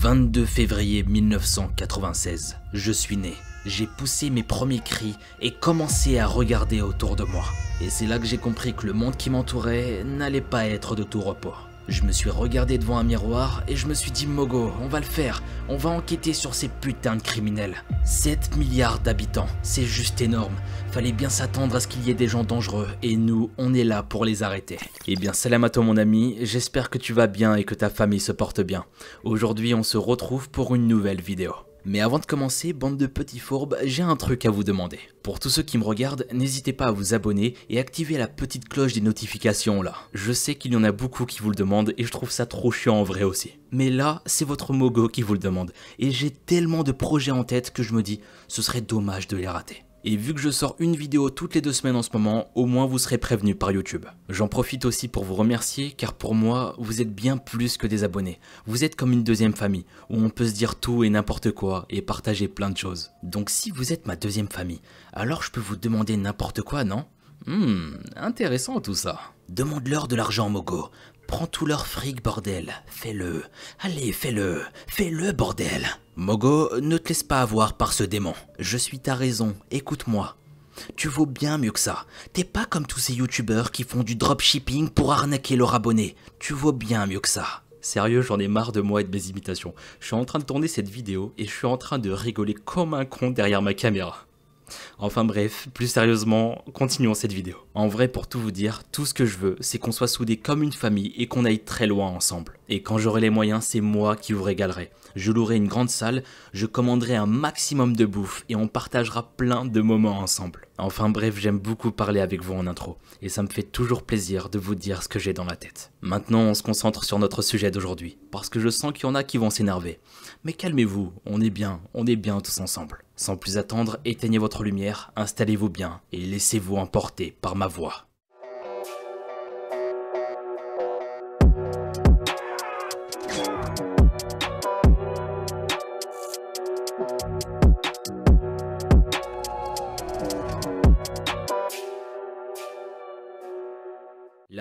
22 février 1996, je suis né. J'ai poussé mes premiers cris et commencé à regarder autour de moi. Et c'est là que j'ai compris que le monde qui m'entourait n'allait pas être de tout repos. Je me suis regardé devant un miroir et je me suis dit Mogo, on va le faire, on va enquêter sur ces putains de criminels. 7 milliards d'habitants, c'est juste énorme. Fallait bien s'attendre à ce qu'il y ait des gens dangereux et nous, on est là pour les arrêter. Eh bien, salam à toi mon ami, j'espère que tu vas bien et que ta famille se porte bien. Aujourd'hui, on se retrouve pour une nouvelle vidéo. Mais avant de commencer, bande de petits fourbes, j'ai un truc à vous demander. Pour tous ceux qui me regardent, n'hésitez pas à vous abonner et activer la petite cloche des notifications là. Je sais qu'il y en a beaucoup qui vous le demandent et je trouve ça trop chiant en vrai aussi. Mais là, c'est votre Mogo qui vous le demande. Et j'ai tellement de projets en tête que je me dis, ce serait dommage de les rater. Et vu que je sors une vidéo toutes les deux semaines en ce moment, au moins vous serez prévenu par YouTube. J'en profite aussi pour vous remercier car pour moi, vous êtes bien plus que des abonnés. Vous êtes comme une deuxième famille où on peut se dire tout et n'importe quoi et partager plein de choses. Donc si vous êtes ma deuxième famille, alors je peux vous demander n'importe quoi, non? Hmm, intéressant tout ça. Demande-leur de l'argent, Mogo. Prends tout leur fric, bordel. Fais-le. Allez, fais-le. Fais-le, bordel. Mogo, ne te laisse pas avoir par ce démon. Je suis ta raison. Écoute-moi. Tu vaux bien mieux que ça. T'es pas comme tous ces youtubeurs qui font du dropshipping pour arnaquer leurs abonnés. Tu vaux bien mieux que ça. Sérieux, j'en ai marre de moi et de mes imitations. Je suis en train de tourner cette vidéo et je suis en train de rigoler comme un con derrière ma caméra. Enfin bref, plus sérieusement, continuons cette vidéo. En vrai, pour tout vous dire, tout ce que je veux, c'est qu'on soit soudés comme une famille et qu'on aille très loin ensemble. Et quand j'aurai les moyens, c'est moi qui vous régalerai. Je louerai une grande salle, je commanderai un maximum de bouffe et on partagera plein de moments ensemble. Enfin bref, j'aime beaucoup parler avec vous en intro, et ça me fait toujours plaisir de vous dire ce que j'ai dans la tête. Maintenant, on se concentre sur notre sujet d'aujourd'hui, parce que je sens qu'il y en a qui vont s'énerver. Mais calmez-vous, on est bien, on est bien tous ensemble. Sans plus attendre, éteignez votre lumière, installez-vous bien, et laissez-vous emporter par ma voix.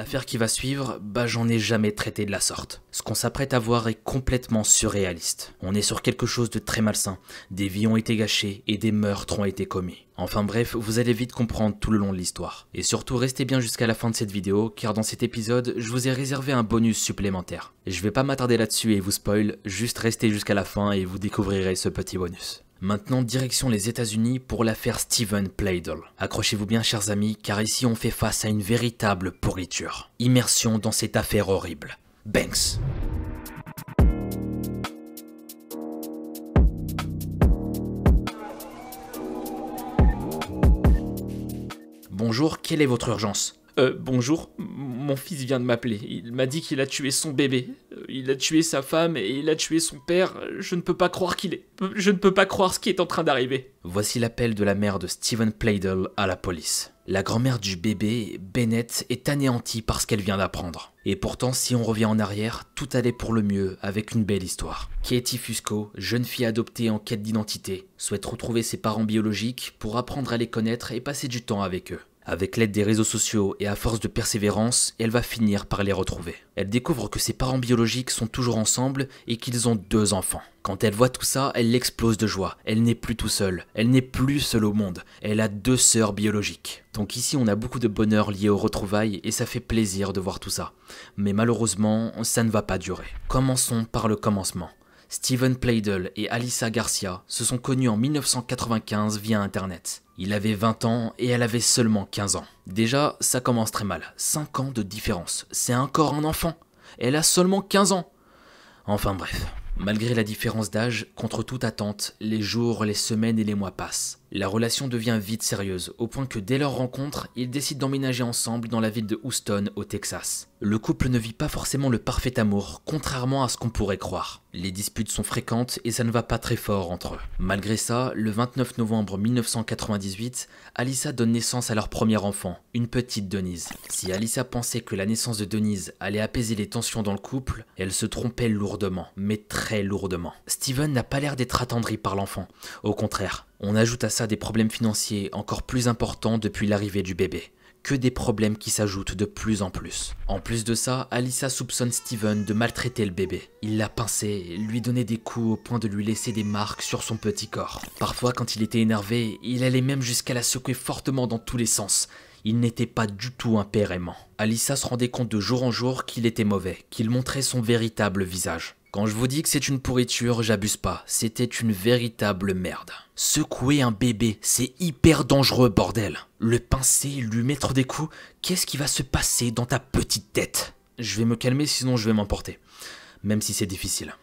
Qui va suivre, bah j'en ai jamais traité de la sorte. Ce qu'on s'apprête à voir est complètement surréaliste. On est sur quelque chose de très malsain. Des vies ont été gâchées et des meurtres ont été commis. Enfin bref, vous allez vite comprendre tout le long de l'histoire. Et surtout restez bien jusqu'à la fin de cette vidéo, car dans cet épisode, je vous ai réservé un bonus supplémentaire. Je vais pas m'attarder là-dessus et vous spoil, juste restez jusqu'à la fin et vous découvrirez ce petit bonus. Maintenant, direction les États-Unis pour l'affaire Stephen Plaidle. Accrochez-vous bien, chers amis, car ici on fait face à une véritable pourriture. Immersion dans cette affaire horrible. Banks. Bonjour, quelle est votre urgence? Euh, bonjour, mon fils vient de m'appeler. Il m'a dit qu'il a tué son bébé. Euh, Il a tué sa femme et il a tué son père. Je ne peux pas croire qu'il est. Je ne peux pas croire ce qui est en train d'arriver. Voici l'appel de la mère de Stephen Plaidle à la police. La grand-mère du bébé, Bennett, est anéantie par ce qu'elle vient d'apprendre. Et pourtant, si on revient en arrière, tout allait pour le mieux avec une belle histoire. Katie Fusco, jeune fille adoptée en quête d'identité, souhaite retrouver ses parents biologiques pour apprendre à les connaître et passer du temps avec eux. Avec l'aide des réseaux sociaux et à force de persévérance, elle va finir par les retrouver. Elle découvre que ses parents biologiques sont toujours ensemble et qu'ils ont deux enfants. Quand elle voit tout ça, elle explose de joie. Elle n'est plus tout seule. Elle n'est plus seule au monde. Elle a deux sœurs biologiques. Donc ici, on a beaucoup de bonheur lié aux retrouvailles et ça fait plaisir de voir tout ça. Mais malheureusement, ça ne va pas durer. Commençons par le commencement. Stephen Plaidle et Alyssa Garcia se sont connus en 1995 via Internet. Il avait 20 ans et elle avait seulement 15 ans. Déjà, ça commence très mal. 5 ans de différence. C'est encore un enfant. Elle a seulement 15 ans. Enfin bref. Malgré la différence d'âge, contre toute attente, les jours, les semaines et les mois passent. La relation devient vite sérieuse, au point que dès leur rencontre, ils décident d'emménager ensemble dans la ville de Houston, au Texas. Le couple ne vit pas forcément le parfait amour, contrairement à ce qu'on pourrait croire. Les disputes sont fréquentes et ça ne va pas très fort entre eux. Malgré ça, le 29 novembre 1998, Alyssa donne naissance à leur premier enfant, une petite Denise. Si Alyssa pensait que la naissance de Denise allait apaiser les tensions dans le couple, elle se trompait lourdement, mais très lourdement. Steven n'a pas l'air d'être attendri par l'enfant. Au contraire, on ajoute à ça des problèmes financiers encore plus importants depuis l'arrivée du bébé. que des problèmes qui s'ajoutent de plus en plus. En plus de ça, Alissa soupçonne Steven de maltraiter le bébé. Il l'a pincé, lui donnait des coups au point de lui laisser des marques sur son petit corps. Parfois, quand il était énervé, il allait même jusqu'à la secouer fortement dans tous les sens. Il n'était pas du tout un père aimant. Alissa se rendait compte de jour en jour qu'il était mauvais, qu'il montrait son véritable visage. Quand je vous dis que c'est une pourriture, j'abuse pas, c'était une véritable merde. Secouer un bébé, c'est hyper dangereux, bordel. Le pincer, lui mettre des coups, qu'est-ce qui va se passer dans ta petite tête? Je vais me calmer sinon je vais m'emporter. Même si c'est difficile.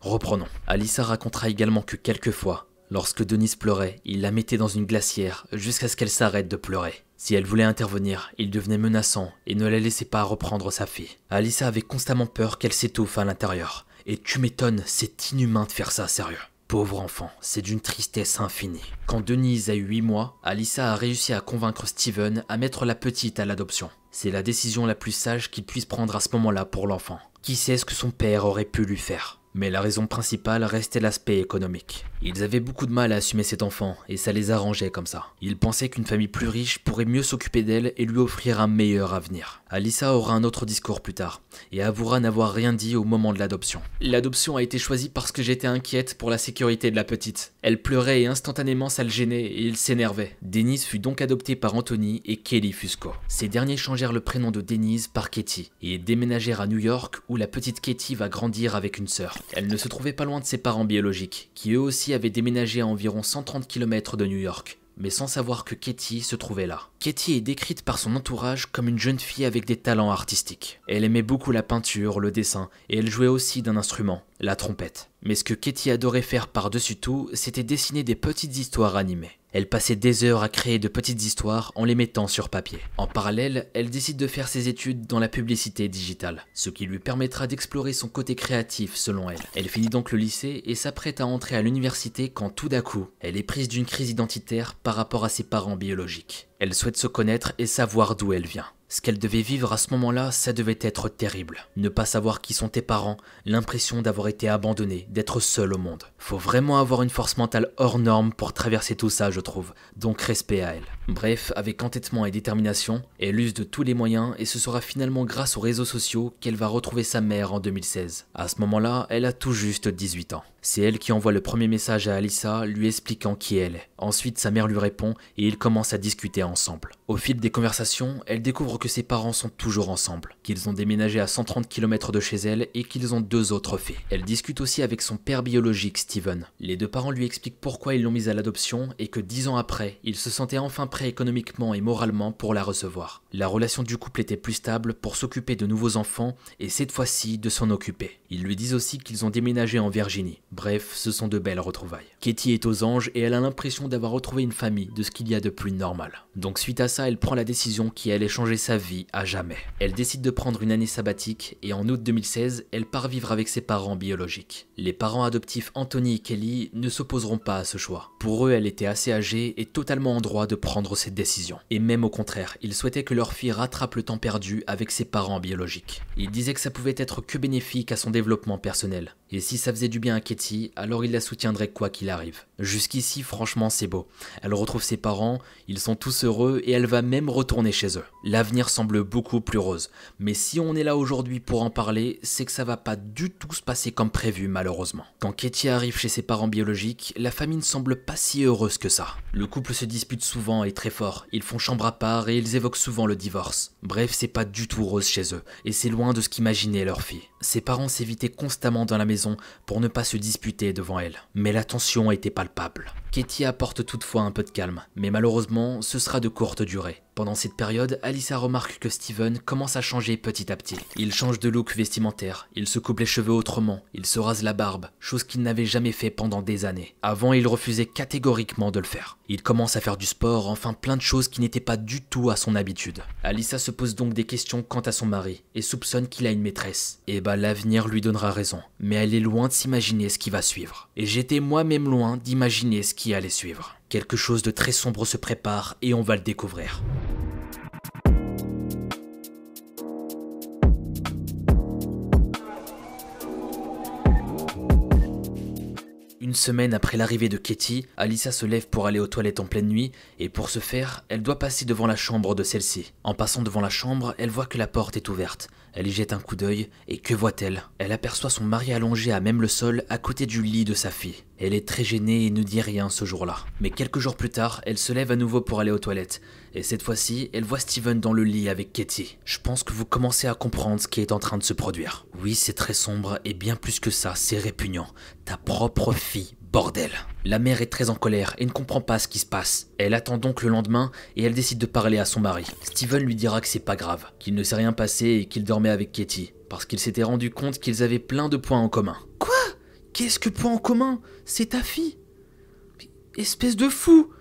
Reprenons. Alissa racontera également que quelquefois, lorsque Denise pleurait, il la mettait dans une glacière jusqu'à ce qu'elle s'arrête de pleurer. Si elle voulait intervenir, il devenait menaçant et ne la laissait pas reprendre sa fille. Alissa avait constamment peur qu'elle s'étouffe à l'intérieur. Et tu m'étonnes, c'est inhumain de faire ça, sérieux. Pauvre enfant, c'est d'une tristesse infinie. Quand Denise a eu 8 mois, Alissa a réussi à convaincre Steven à mettre la petite à l'adoption. C'est la décision la plus sage qu'il puisse prendre à ce moment-là pour l'enfant. Qui sait ce que son père aurait pu lui faire? Mais la raison principale restait l'aspect économique. Ils avaient beaucoup de mal à assumer cet enfant, et ça les arrangeait comme ça. Ils pensaient qu'une famille plus riche pourrait mieux s'occuper d'elle et lui offrir un meilleur avenir. Alissa aura un autre discours plus tard, et avouera n'avoir rien dit au moment de l'adoption. L'adoption a été choisie parce que j'étais inquiète pour la sécurité de la petite. Elle pleurait et instantanément ça le gênait et il s'énervait. Denise fut donc adoptée par Anthony et Kelly Fusco. Ces derniers changèrent le prénom de Denise par Katie, et déménagèrent à New York où la petite Katie va grandir avec une sœur. Elle ne se trouvait pas loin de ses parents biologiques, qui eux aussi avaient déménagé à environ 130 km de New York, mais sans savoir que Katie se trouvait là. Katie est décrite par son entourage comme une jeune fille avec des talents artistiques. Elle aimait beaucoup la peinture, le dessin, et elle jouait aussi d'un instrument, la trompette. Mais ce que Katie adorait faire par-dessus tout, c'était dessiner des petites histoires animées. Elle passait des heures à créer de petites histoires en les mettant sur papier. En parallèle, elle décide de faire ses études dans la publicité digitale, ce qui lui permettra d'explorer son côté créatif selon elle. Elle finit donc le lycée et s'apprête à entrer à l'université quand tout d'un coup, elle est prise d'une crise identitaire par rapport à ses parents biologiques. Elle souhaite se connaître et savoir d'où elle vient. Ce qu'elle devait vivre à ce moment-là, ça devait être terrible. Ne pas savoir qui sont tes parents, l'impression d'avoir été abandonné, d'être seul au monde. Faut vraiment avoir une force mentale hors norme pour traverser tout ça, je trouve. Donc respect à elle. Bref, avec entêtement et détermination, elle use de tous les moyens et ce sera finalement grâce aux réseaux sociaux qu'elle va retrouver sa mère en 2016. À ce moment-là, elle a tout juste 18 ans. C'est elle qui envoie le premier message à Alissa lui expliquant qui elle est. Ensuite, sa mère lui répond et ils commencent à discuter ensemble. Au fil des conversations, elle découvre que ses parents sont toujours ensemble, qu'ils ont déménagé à 130 km de chez elle et qu'ils ont deux autres filles. Elle discute aussi avec son père biologique Steven. Les deux parents lui expliquent pourquoi ils l'ont mise à l'adoption et que dix ans après, il se sentait enfin prêt économiquement et moralement pour la recevoir. La relation du couple était plus stable pour s'occuper de nouveaux enfants et cette fois-ci de s'en occuper. Ils lui disent aussi qu'ils ont déménagé en Virginie. Bref, ce sont de belles retrouvailles. Katie est aux anges et elle a l'impression d'avoir retrouvé une famille, de ce qu'il y a de plus normal. Donc suite à ça, elle prend la décision qui allait changer sa vie à jamais. Elle décide de prendre une année sabbatique et en août 2016, elle part vivre avec ses parents biologiques. Les parents adoptifs Anthony et Kelly ne s'opposeront pas à ce choix. Pour eux, elle était assez âgée et totalement en droit de prendre cette décision. Et même au contraire, ils souhaitaient que leur fille rattrape le temps perdu avec ses parents biologiques. Ils disaient que ça pouvait être que bénéfique à son développement personnel. Et si ça faisait du bien à Katie, alors il la soutiendrait quoi qu'il arrive. Jusqu'ici, franchement, c'est beau. Elle retrouve ses parents, ils sont tous heureux et elle va même retourner chez eux. L'avenir semble beaucoup plus rose. Mais si on est là aujourd'hui pour en parler, c'est que ça va pas du tout se passer comme prévu, malheureusement. Quand Katie arrive chez ses parents biologiques, la famille ne semble pas si heureuse que ça. Le couple se dispute souvent et très fort. Ils font chambre à part et ils évoquent souvent le divorce. Bref, c'est pas du tout rose chez eux. Et c'est loin de ce qu'imaginaient leur fille. Ses parents s'évitaient constamment dans la maison pour ne pas se disputer devant elle. Mais la tension était palpable. Katie apporte toutefois un peu de calme, mais malheureusement, ce sera de courte durée. Pendant cette période, Alyssa remarque que Steven commence à changer petit à petit. Il change de look vestimentaire, il se coupe les cheveux autrement, il se rase la barbe, chose qu'il n'avait jamais fait pendant des années. Avant, il refusait catégoriquement de le faire. Il commence à faire du sport, enfin plein de choses qui n'étaient pas du tout à son habitude. Alyssa se pose donc des questions quant à son mari et soupçonne qu'il a une maîtresse. Et bah l'avenir lui donnera raison, mais elle est loin de s'imaginer ce qui va suivre. Et j'étais moi-même loin d'imaginer ce qui allait suivre. Quelque chose de très sombre se prépare et on va le découvrir. Une semaine après l'arrivée de Katie, Alissa se lève pour aller aux toilettes en pleine nuit, et pour ce faire, elle doit passer devant la chambre de celle-ci. En passant devant la chambre, elle voit que la porte est ouverte. Elle y jette un coup d'œil, et que voit-elle? Elle aperçoit son mari allongé à même le sol, à côté du lit de sa fille. Elle est très gênée et ne dit rien ce jour-là. Mais quelques jours plus tard, elle se lève à nouveau pour aller aux toilettes. Et cette fois-ci, elle voit Steven dans le lit avec Katie. Je pense que vous commencez à comprendre ce qui est en train de se produire. Oui, c'est très sombre, et bien plus que ça, c'est répugnant. Ta propre fille, bordel. La mère est très en colère et ne comprend pas ce qui se passe. Elle attend donc le lendemain et elle décide de parler à son mari. Steven lui dira que c'est pas grave, qu'il ne s'est rien passé et qu'il dormait avec Katie, parce qu'il s'était rendu compte qu'ils avaient plein de points en commun. Quoi? Qu'est-ce que point en commun C'est ta fille Espèce de fou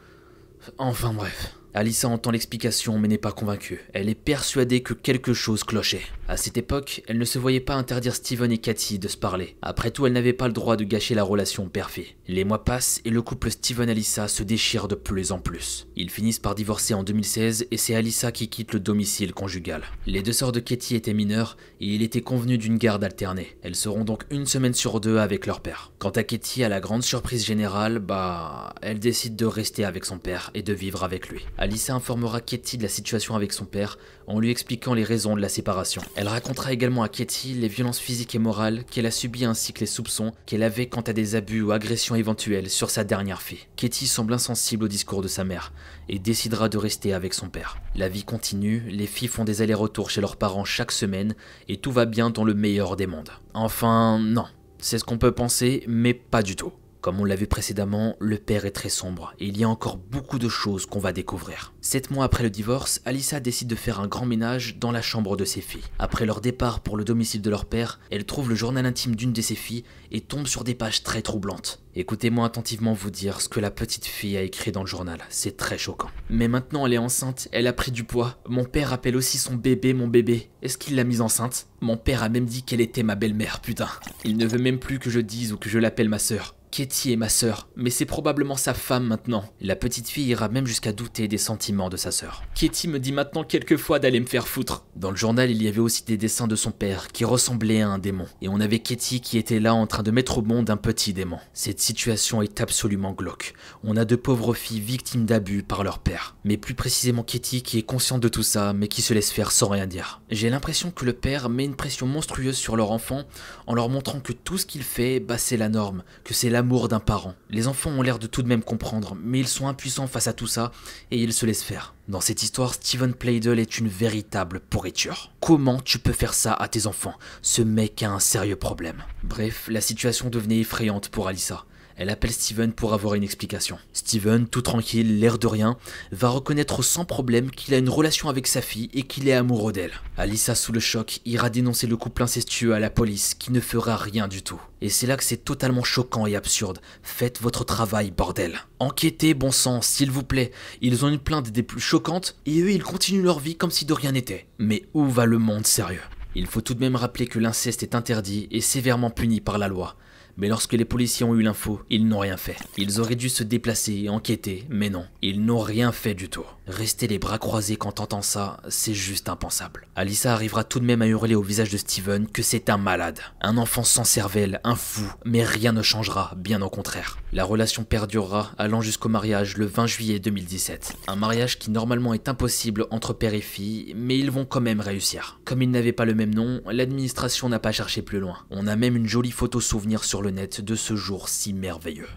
Enfin bref. Alissa entend l'explication mais n'est pas convaincue. Elle est persuadée que quelque chose clochait. À cette époque, elle ne se voyait pas interdire Steven et Cathy de se parler. Après tout, elle n'avait pas le droit de gâcher la relation père-fille. Les mois passent et le couple Steven-Alissa se déchire de plus en plus. Ils finissent par divorcer en 2016 et c'est Alissa qui quitte le domicile conjugal. Les deux sœurs de Katie étaient mineures et il était convenu d'une garde alternée. Elles seront donc une semaine sur deux avec leur père. Quant à Katie, à la grande surprise générale, bah, elle décide de rester avec son père et de vivre avec lui. Alissa informera Katie de la situation avec son père en lui expliquant les raisons de la séparation. Elle racontera également à Katie les violences physiques et morales qu'elle a subies ainsi que les soupçons qu'elle avait quant à des abus ou agressions éventuelles sur sa dernière fille. Katie semble insensible au discours de sa mère et décidera de rester avec son père. La vie continue, les filles font des allers-retours chez leurs parents chaque semaine et tout va bien dans le meilleur des mondes. Enfin, non. C'est ce qu'on peut penser, mais pas du tout. Comme on l'a vu précédemment, le père est très sombre et il y a encore beaucoup de choses qu'on va découvrir. Sept mois après le divorce, Alissa décide de faire un grand ménage dans la chambre de ses filles. Après leur départ pour le domicile de leur père, elle trouve le journal intime d'une de ses filles et tombe sur des pages très troublantes. Écoutez-moi attentivement vous dire ce que la petite fille a écrit dans le journal, c'est très choquant. Mais maintenant elle est enceinte, elle a pris du poids. Mon père appelle aussi son bébé mon bébé. Est-ce qu'il l'a mise enceinte? Mon père a même dit qu'elle était ma belle-mère, putain. Il ne veut même plus que je dise ou que je l'appelle ma sœur. Katie est ma sœur, mais c'est probablement sa femme maintenant. La petite fille ira même jusqu'à douter des sentiments de sa sœur. Katie me dit maintenant quelquefois d'aller me faire foutre. Dans le journal, il y avait aussi des dessins de son père qui ressemblaient à un démon. Et on avait Katie qui était là en train de mettre au monde un petit démon. Cette situation est absolument glauque. On a de pauvres filles victimes d'abus par leur père. Mais plus précisément Katie qui est consciente de tout ça, mais qui se laisse faire sans rien dire. J'ai l'impression que le père met une pression monstrueuse sur leur enfant en leur montrant que tout ce qu'il fait, bah c'est la norme, que c'est l'amour d'un parent. Les enfants ont l'air de tout de même comprendre, mais ils sont impuissants face à tout ça et ils se laissent faire. Dans cette histoire, Steven Playdell est une véritable pourriture. Comment tu peux faire ça à tes enfants? Ce mec a un sérieux problème. Bref, la situation devenait effrayante pour Alissa. Elle appelle Steven pour avoir une explication. Steven, tout tranquille, l'air de rien, va reconnaître sans problème qu'il a une relation avec sa fille et qu'il est amoureux d'elle. Alissa, sous le choc, ira dénoncer le couple incestueux à la police qui ne fera rien du tout. Et c'est là que c'est totalement choquant et absurde. Faites votre travail, bordel. Enquêtez, bon sang, s'il vous plaît. Ils ont une plainte des plus choquantes et eux, ils continuent leur vie comme si de rien n'était. Mais où va le monde sérieux? Il faut tout de même rappeler que l'inceste est interdit et sévèrement puni par la loi. Mais lorsque les policiers ont eu l'info, ils n'ont rien fait. Ils auraient dû se déplacer et enquêter, mais non, ils n'ont rien fait du tout. Rester les bras croisés quand t'entends ça, c'est juste impensable. Alissa arrivera tout de même à hurler au visage de Steven que c'est un malade, un enfant sans cervelle, un fou, mais rien ne changera, bien au contraire. La relation perdurera allant jusqu'au mariage le 20 juillet 2017. Un mariage qui normalement est impossible entre père et fille, mais ils vont quand même réussir. Comme ils n'avaient pas le même nom, l'administration n'a pas cherché plus loin. On a même une jolie photo souvenir sur de ce jour si merveilleux.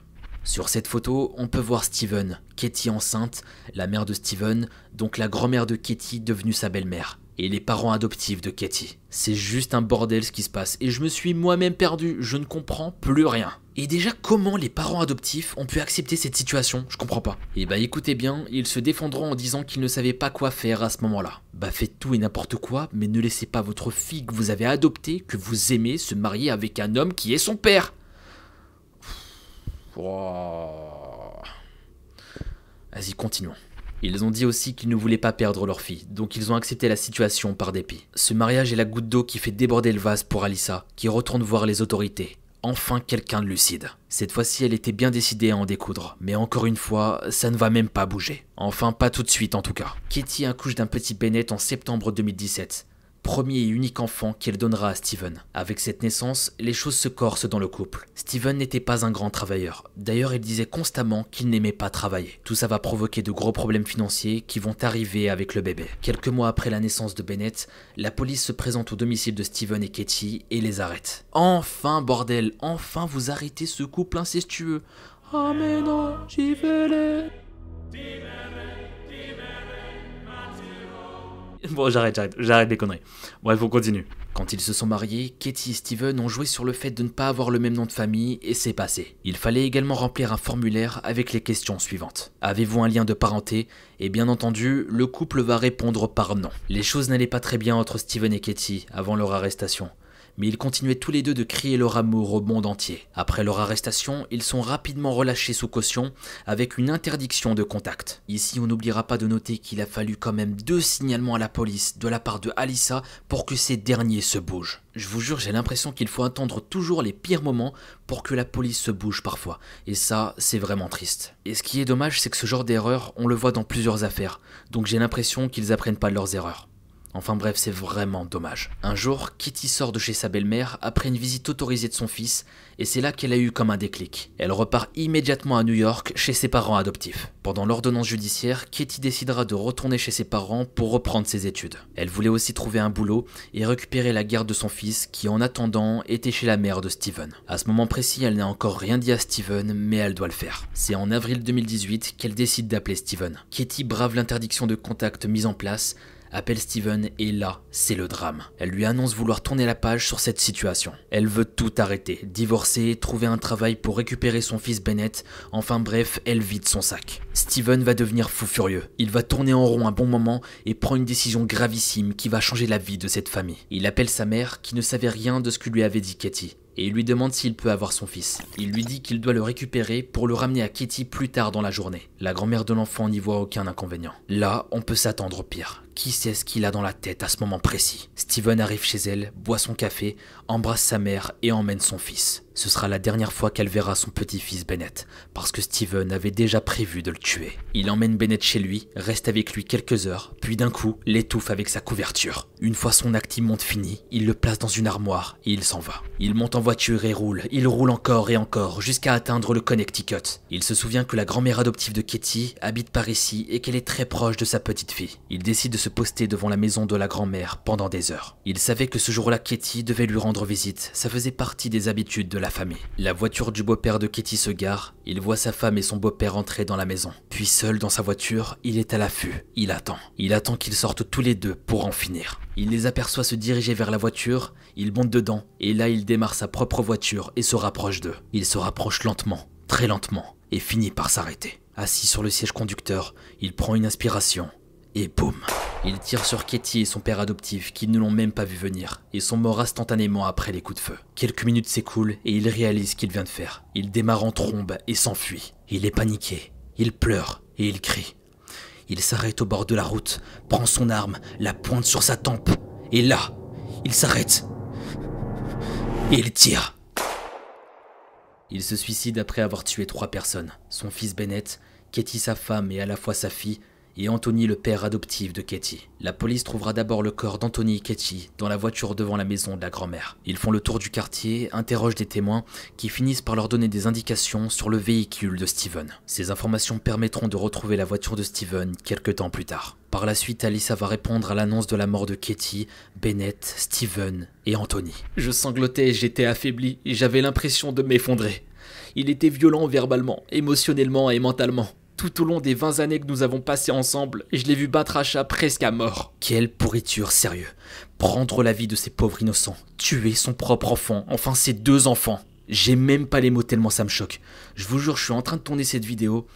Sur cette photo, on peut voir Steven, Katie enceinte, la mère de Steven, donc la grand-mère de Katie devenue sa belle-mère, et les parents adoptifs de Katie. C'est juste un bordel ce qui se passe, et je me suis moi-même perdu, je ne comprends plus rien. Et déjà, comment les parents adoptifs ont pu accepter cette situation? Je comprends pas. Et bah écoutez bien, ils se défendront en disant qu'ils ne savaient pas quoi faire à ce moment-là. Bah faites tout et n'importe quoi, mais ne laissez pas votre fille que vous avez adoptée, que vous aimez, se marier avec un homme qui est son père. Wow. Vas-y, continuons. Ils ont dit aussi qu'ils ne voulaient pas perdre leur fille, donc ils ont accepté la situation par dépit. Ce mariage est la goutte d'eau qui fait déborder le vase pour Alissa, qui retourne voir les autorités. Enfin quelqu'un de lucide. Cette fois-ci, elle était bien décidée à en découdre, mais encore une fois, ça ne va même pas bouger. Enfin, pas tout de suite en tout cas. Katie accouche d'un petit Bennett en septembre 2017. Premier et unique enfant qu'elle donnera à Steven. Avec cette naissance, les choses se corsent dans le couple. Steven n'était pas un grand travailleur. D'ailleurs, il disait constamment qu'il n'aimait pas travailler. Tout ça va provoquer de gros problèmes financiers qui vont arriver avec le bébé. Quelques mois après la naissance de Bennett, la police se présente au domicile de Steven et Katie et les arrête. Enfin, bordel, enfin vous arrêtez ce couple incestueux. Ah Bon, j'arrête, j'arrête, j'arrête les conneries. Bref, on continue. Quand ils se sont mariés, Katie et Steven ont joué sur le fait de ne pas avoir le même nom de famille et c'est passé. Il fallait également remplir un formulaire avec les questions suivantes. Avez-vous un lien de parenté? Et bien entendu, le couple va répondre par non. Les choses n'allaient pas très bien entre Steven et Katie avant leur arrestation mais ils continuaient tous les deux de crier leur amour au monde entier. Après leur arrestation, ils sont rapidement relâchés sous caution avec une interdiction de contact. Ici, on n'oubliera pas de noter qu'il a fallu quand même deux signalements à la police de la part de Alissa pour que ces derniers se bougent. Je vous jure, j'ai l'impression qu'il faut attendre toujours les pires moments pour que la police se bouge parfois. Et ça, c'est vraiment triste. Et ce qui est dommage, c'est que ce genre d'erreur, on le voit dans plusieurs affaires. Donc j'ai l'impression qu'ils apprennent pas leurs erreurs. Enfin bref, c'est vraiment dommage. Un jour, Kitty sort de chez sa belle-mère après une visite autorisée de son fils, et c'est là qu'elle a eu comme un déclic. Elle repart immédiatement à New York chez ses parents adoptifs. Pendant l'ordonnance judiciaire, Kitty décidera de retourner chez ses parents pour reprendre ses études. Elle voulait aussi trouver un boulot et récupérer la garde de son fils qui en attendant était chez la mère de Steven. À ce moment précis, elle n'a encore rien dit à Steven, mais elle doit le faire. C'est en avril 2018 qu'elle décide d'appeler Steven. Kitty brave l'interdiction de contact mise en place appelle Steven et là, c'est le drame. Elle lui annonce vouloir tourner la page sur cette situation. Elle veut tout arrêter, divorcer, trouver un travail pour récupérer son fils Bennett, enfin bref, elle vide son sac. Steven va devenir fou furieux. Il va tourner en rond un bon moment et prend une décision gravissime qui va changer la vie de cette famille. Il appelle sa mère qui ne savait rien de ce que lui avait dit Katie et il lui demande s'il peut avoir son fils. Il lui dit qu'il doit le récupérer pour le ramener à Kitty plus tard dans la journée. La grand-mère de l'enfant n'y voit aucun inconvénient. Là, on peut s'attendre au pire. Qui sait ce qu'il a dans la tête à ce moment précis Steven arrive chez elle, boit son café, embrasse sa mère et emmène son fils. Ce sera la dernière fois qu'elle verra son petit-fils Bennett, parce que Steven avait déjà prévu de le tuer. Il emmène Bennett chez lui, reste avec lui quelques heures, puis d'un coup l'étouffe avec sa couverture. Une fois son acte immonde fini, il le place dans une armoire et il s'en va. Il monte en voiture et roule, il roule encore et encore jusqu'à atteindre le Connecticut. Il se souvient que la grand-mère adoptive de Katie habite par ici et qu'elle est très proche de sa petite fille. Il décide de se poster devant la maison de la grand-mère pendant des heures. Il savait que ce jour-là Katie devait lui rendre visite, ça faisait partie des habitudes de la famille. La voiture du beau-père de Katie se gare, il voit sa femme et son beau-père entrer dans la maison. Puis seul dans sa voiture, il est à l'affût, il attend. Il attend qu'ils sortent tous les deux pour en finir. Il les aperçoit se diriger vers la voiture, il monte dedans, et là il démarre sa propre voiture et se rapproche d'eux. Il se rapproche lentement, très lentement, et finit par s'arrêter. Assis sur le siège conducteur, il prend une inspiration, et boum il tire sur Katie et son père adoptif qui ne l'ont même pas vu venir et sont morts instantanément après les coups de feu. Quelques minutes s'écoulent et il réalise ce qu'il vient de faire. Il démarre en trombe et s'enfuit. Il est paniqué, il pleure et il crie. Il s'arrête au bord de la route, prend son arme, la pointe sur sa tempe et là, il s'arrête. Et il tire. Il se suicide après avoir tué trois personnes. Son fils Bennett, Katie sa femme et à la fois sa fille, et Anthony le père adoptif de Katie. La police trouvera d'abord le corps d'Anthony et Katie dans la voiture devant la maison de la grand-mère. Ils font le tour du quartier, interrogent des témoins qui finissent par leur donner des indications sur le véhicule de Steven. Ces informations permettront de retrouver la voiture de Steven quelques temps plus tard. Par la suite, Alissa va répondre à l'annonce de la mort de Katie, Bennett, Steven et Anthony. Je sanglotais, j'étais affaibli j'avais l'impression de m'effondrer. Il était violent verbalement, émotionnellement et mentalement tout au long des 20 années que nous avons passées ensemble, et je l'ai vu battre à chat presque à mort. Quelle pourriture, sérieux. Prendre la vie de ces pauvres innocents, tuer son propre enfant, enfin ses deux enfants. J'ai même pas les mots tellement ça me choque. Je vous jure, je suis en train de tourner cette vidéo,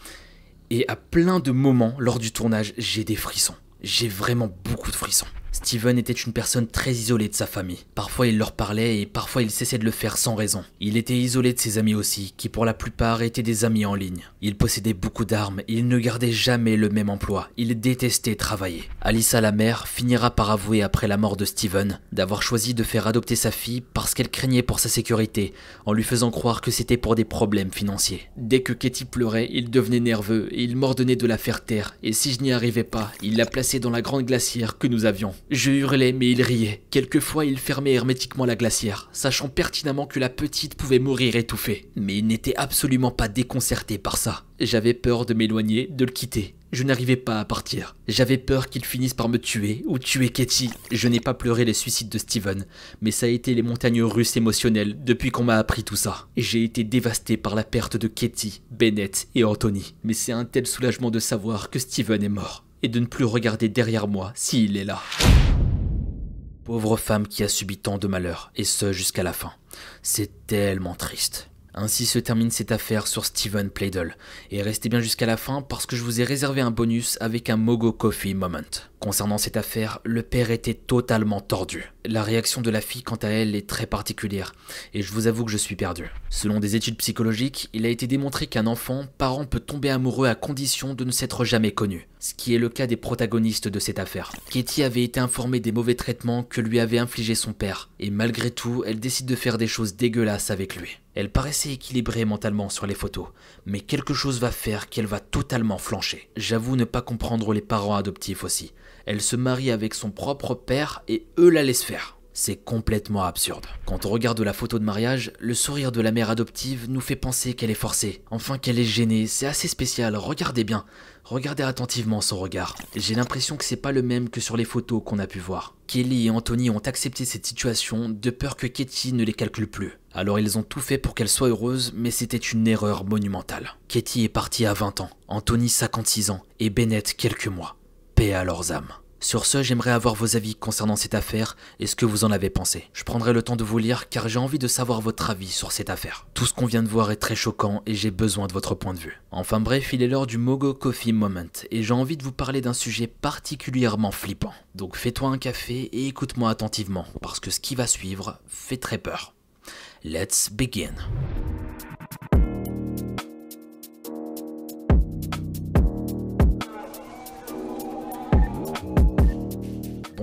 et à plein de moments lors du tournage, j'ai des frissons. J'ai vraiment beaucoup de frissons. Steven était une personne très isolée de sa famille. Parfois il leur parlait et parfois il cessait de le faire sans raison. Il était isolé de ses amis aussi, qui pour la plupart étaient des amis en ligne. Il possédait beaucoup d'armes il ne gardait jamais le même emploi. Il détestait travailler. Alissa la mère finira par avouer après la mort de Steven d'avoir choisi de faire adopter sa fille parce qu'elle craignait pour sa sécurité, en lui faisant croire que c'était pour des problèmes financiers. Dès que Katie pleurait, il devenait nerveux et il m'ordonnait de la faire taire, et si je n'y arrivais pas, il la plaçait dans la grande glacière que nous avions. Je hurlais, mais il riait. Quelquefois, il fermait hermétiquement la glacière, sachant pertinemment que la petite pouvait mourir étouffée. Mais il n'était absolument pas déconcerté par ça. J'avais peur de m'éloigner, de le quitter. Je n'arrivais pas à partir. J'avais peur qu'il finisse par me tuer ou tuer Katie? Je n'ai pas pleuré les suicides de Steven, mais ça a été les montagnes russes émotionnelles depuis qu'on m'a appris tout ça. J'ai été dévasté par la perte de Katie, Bennett et Anthony. Mais c'est un tel soulagement de savoir que Steven est mort et de ne plus regarder derrière moi s'il est là. Pauvre femme qui a subi tant de malheurs, et ce jusqu'à la fin. C'est tellement triste. Ainsi se termine cette affaire sur Steven Playdle. Et restez bien jusqu'à la fin parce que je vous ai réservé un bonus avec un Mogo Coffee Moment. Concernant cette affaire, le père était totalement tordu. La réaction de la fille quant à elle est très particulière, et je vous avoue que je suis perdu. Selon des études psychologiques, il a été démontré qu'un enfant, parent peut tomber amoureux à condition de ne s'être jamais connu, ce qui est le cas des protagonistes de cette affaire. Katie avait été informée des mauvais traitements que lui avait infligé son père, et malgré tout, elle décide de faire des choses dégueulasses avec lui. Elle paraissait équilibrée mentalement sur les photos, mais quelque chose va faire qu'elle va totalement flancher. J'avoue ne pas comprendre les parents adoptifs aussi. Elle se marie avec son propre père et eux la laissent faire. C'est complètement absurde. Quand on regarde la photo de mariage, le sourire de la mère adoptive nous fait penser qu'elle est forcée, enfin qu'elle est gênée, c'est assez spécial, regardez bien. Regardez attentivement son regard. J'ai l'impression que c'est pas le même que sur les photos qu'on a pu voir. Kelly et Anthony ont accepté cette situation de peur que Katie ne les calcule plus. Alors ils ont tout fait pour qu'elle soit heureuse, mais c'était une erreur monumentale. Katie est partie à 20 ans, Anthony 56 ans et Bennett quelques mois. Paix à leurs âmes. Sur ce, j'aimerais avoir vos avis concernant cette affaire et ce que vous en avez pensé. Je prendrai le temps de vous lire car j'ai envie de savoir votre avis sur cette affaire. Tout ce qu'on vient de voir est très choquant et j'ai besoin de votre point de vue. Enfin bref, il est l'heure du Mogo Coffee Moment et j'ai envie de vous parler d'un sujet particulièrement flippant. Donc fais-toi un café et écoute-moi attentivement parce que ce qui va suivre fait très peur. Let's begin.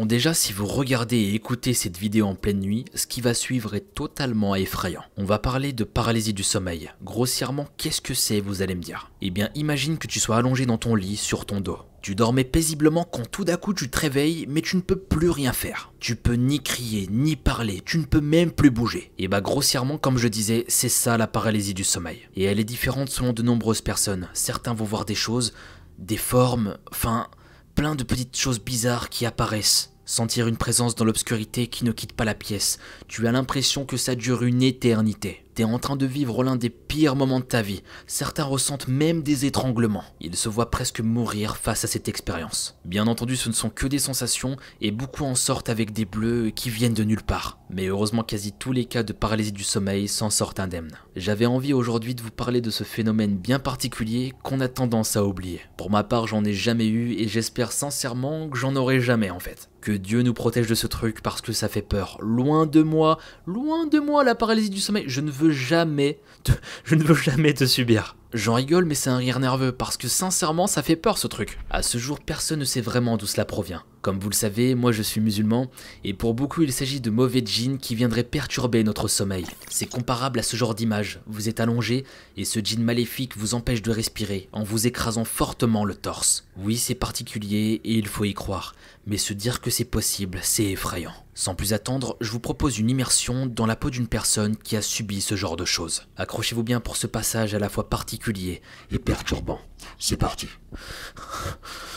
Déjà, si vous regardez et écoutez cette vidéo en pleine nuit, ce qui va suivre est totalement effrayant. On va parler de paralysie du sommeil. Grossièrement, qu'est-ce que c'est, vous allez me dire? Eh bien, imagine que tu sois allongé dans ton lit, sur ton dos. Tu dormais paisiblement quand tout d'un coup tu te réveilles, mais tu ne peux plus rien faire. Tu peux ni crier, ni parler, tu ne peux même plus bouger. Et bah grossièrement, comme je disais, c'est ça la paralysie du sommeil. Et elle est différente selon de nombreuses personnes. Certains vont voir des choses, des formes, enfin, plein de petites choses bizarres qui apparaissent. Sentir une présence dans l'obscurité qui ne quitte pas la pièce. Tu as l'impression que ça dure une éternité. T'es en train de vivre l'un des pires moments de ta vie. Certains ressentent même des étranglements. Ils se voient presque mourir face à cette expérience. Bien entendu, ce ne sont que des sensations et beaucoup en sortent avec des bleus qui viennent de nulle part. Mais heureusement, quasi tous les cas de paralysie du sommeil s'en sortent indemnes. J'avais envie aujourd'hui de vous parler de ce phénomène bien particulier qu'on a tendance à oublier. Pour ma part, j'en ai jamais eu et j'espère sincèrement que j'en aurai jamais en fait. Que Dieu nous protège de ce truc parce que ça fait peur. Loin de moi, loin de moi la paralysie du sommeil. Je ne veux jamais te, je ne veux jamais te subir. J'en rigole, mais c'est un rire nerveux parce que sincèrement, ça fait peur ce truc. À ce jour, personne ne sait vraiment d'où cela provient. Comme vous le savez, moi je suis musulman, et pour beaucoup il s'agit de mauvais djinns qui viendraient perturber notre sommeil. C'est comparable à ce genre d'image. Vous êtes allongé, et ce djinn maléfique vous empêche de respirer en vous écrasant fortement le torse. Oui, c'est particulier, et il faut y croire, mais se dire que c'est possible, c'est effrayant. Sans plus attendre, je vous propose une immersion dans la peau d'une personne qui a subi ce genre de choses. Accrochez-vous bien pour ce passage à la fois particulier et perturbant. C'est parti.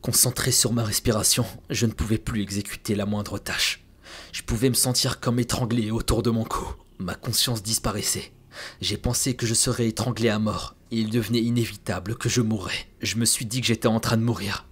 Concentré sur ma respiration, je ne pouvais plus exécuter la moindre tâche. Je pouvais me sentir comme étranglé autour de mon cou. Ma conscience disparaissait. J'ai pensé que je serais étranglé à mort. Il devenait inévitable que je mourrais. Je me suis dit que j'étais en train de mourir.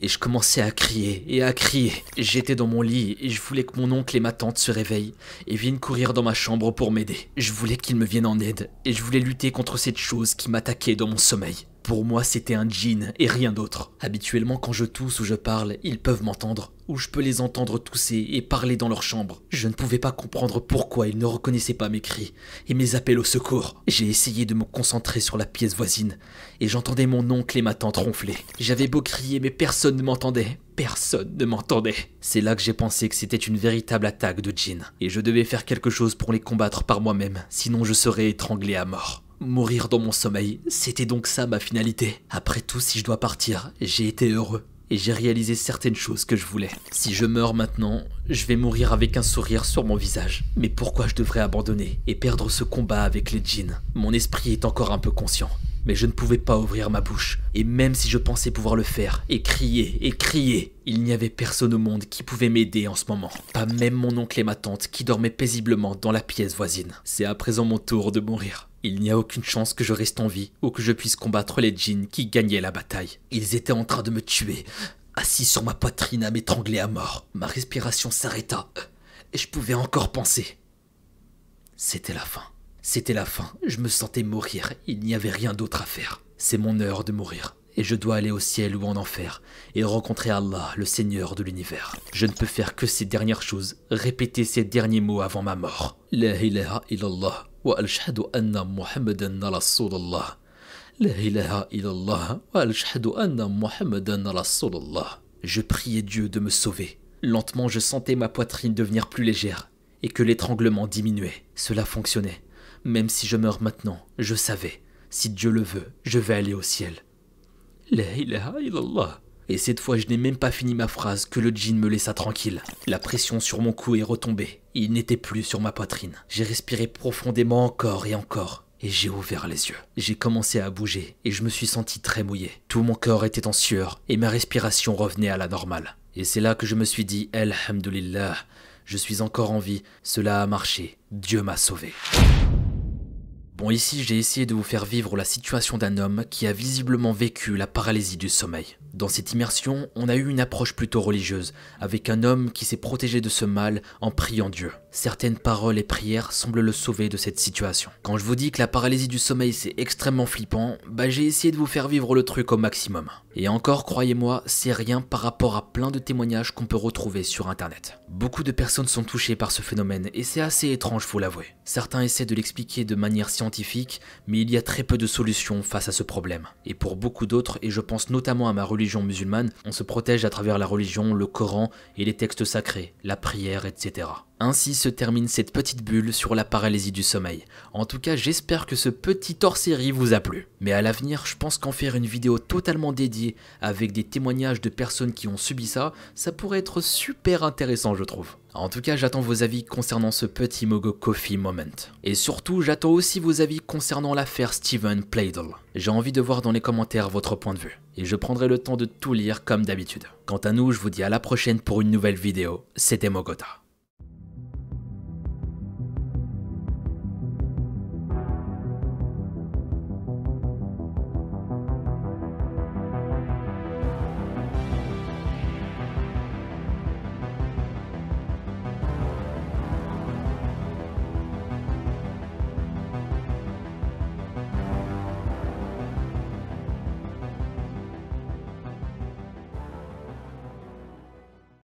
Et je commençais à crier et à crier. J'étais dans mon lit et je voulais que mon oncle et ma tante se réveillent et viennent courir dans ma chambre pour m'aider. Je voulais qu'ils me viennent en aide et je voulais lutter contre cette chose qui m'attaquait dans mon sommeil. Pour moi, c'était un djinn et rien d'autre. Habituellement, quand je tousse ou je parle, ils peuvent m'entendre, ou je peux les entendre tousser et parler dans leur chambre. Je ne pouvais pas comprendre pourquoi ils ne reconnaissaient pas mes cris et mes appels au secours. J'ai essayé de me concentrer sur la pièce voisine, et j'entendais mon oncle et ma tante ronfler. J'avais beau crier, mais personne ne m'entendait. personne ne m'entendait. C'est là que j'ai pensé que c'était une véritable attaque de djinns, et je devais faire quelque chose pour les combattre par moi-même, sinon je serais étranglé à mort. Mourir dans mon sommeil, c'était donc ça ma finalité. Après tout, si je dois partir, j'ai été heureux. Et j'ai réalisé certaines choses que je voulais. Si je meurs maintenant, je vais mourir avec un sourire sur mon visage. Mais pourquoi je devrais abandonner et perdre ce combat avec les djinns? Mon esprit est encore un peu conscient mais je ne pouvais pas ouvrir ma bouche. Et même si je pensais pouvoir le faire, et crier, et crier, il n'y avait personne au monde qui pouvait m'aider en ce moment. Pas même mon oncle et ma tante qui dormaient paisiblement dans la pièce voisine. C'est à présent mon tour de mourir. Il n'y a aucune chance que je reste en vie ou que je puisse combattre les djinns qui gagnaient la bataille. Ils étaient en train de me tuer, assis sur ma poitrine à m'étrangler à mort. Ma respiration s'arrêta et je pouvais encore penser. C'était la fin. C'était la fin. Je me sentais mourir. Il n'y avait rien d'autre à faire. C'est mon heure de mourir. Et je dois aller au ciel ou en enfer et rencontrer Allah, le Seigneur de l'univers. Je ne peux faire que ces dernières choses, répéter ces derniers mots avant ma mort. La ilaha illallah. Je priais Dieu de me sauver. Lentement, je sentais ma poitrine devenir plus légère et que l'étranglement diminuait. Cela fonctionnait. Même si je meurs maintenant, je savais, si Dieu le veut, je vais aller au ciel. Et cette fois, je n'ai même pas fini ma phrase que le djinn me laissa tranquille. La pression sur mon cou est retombée. Il n'était plus sur ma poitrine. J'ai respiré profondément encore et encore. Et j'ai ouvert les yeux. J'ai commencé à bouger et je me suis senti très mouillé. Tout mon corps était en sueur et ma respiration revenait à la normale. Et c'est là que je me suis dit, Alhamdulillah, je suis encore en vie, cela a marché, Dieu m'a sauvé. Bon ici j'ai essayé de vous faire vivre la situation d'un homme qui a visiblement vécu la paralysie du sommeil. Dans cette immersion, on a eu une approche plutôt religieuse, avec un homme qui s'est protégé de ce mal en priant Dieu. Certaines paroles et prières semblent le sauver de cette situation. Quand je vous dis que la paralysie du sommeil c'est extrêmement flippant, bah j'ai essayé de vous faire vivre le truc au maximum. Et encore, croyez-moi, c'est rien par rapport à plein de témoignages qu'on peut retrouver sur internet. Beaucoup de personnes sont touchées par ce phénomène et c'est assez étrange, faut l'avouer. Certains essaient de l'expliquer de manière scientifique, mais il y a très peu de solutions face à ce problème. Et pour beaucoup d'autres, et je pense notamment à ma religion musulmane, on se protège à travers la religion, le Coran et les textes sacrés, la prière, etc. Ainsi se termine cette petite bulle sur la paralysie du sommeil. En tout cas, j'espère que ce petit hors-série vous a plu. Mais à l'avenir, je pense qu'en faire une vidéo totalement dédiée avec des témoignages de personnes qui ont subi ça, ça pourrait être super intéressant, je trouve. En tout cas, j'attends vos avis concernant ce petit Mogo Coffee Moment. Et surtout, j'attends aussi vos avis concernant l'affaire Steven Plaidle. J'ai envie de voir dans les commentaires votre point de vue. Et je prendrai le temps de tout lire comme d'habitude. Quant à nous, je vous dis à la prochaine pour une nouvelle vidéo. C'était Mogota.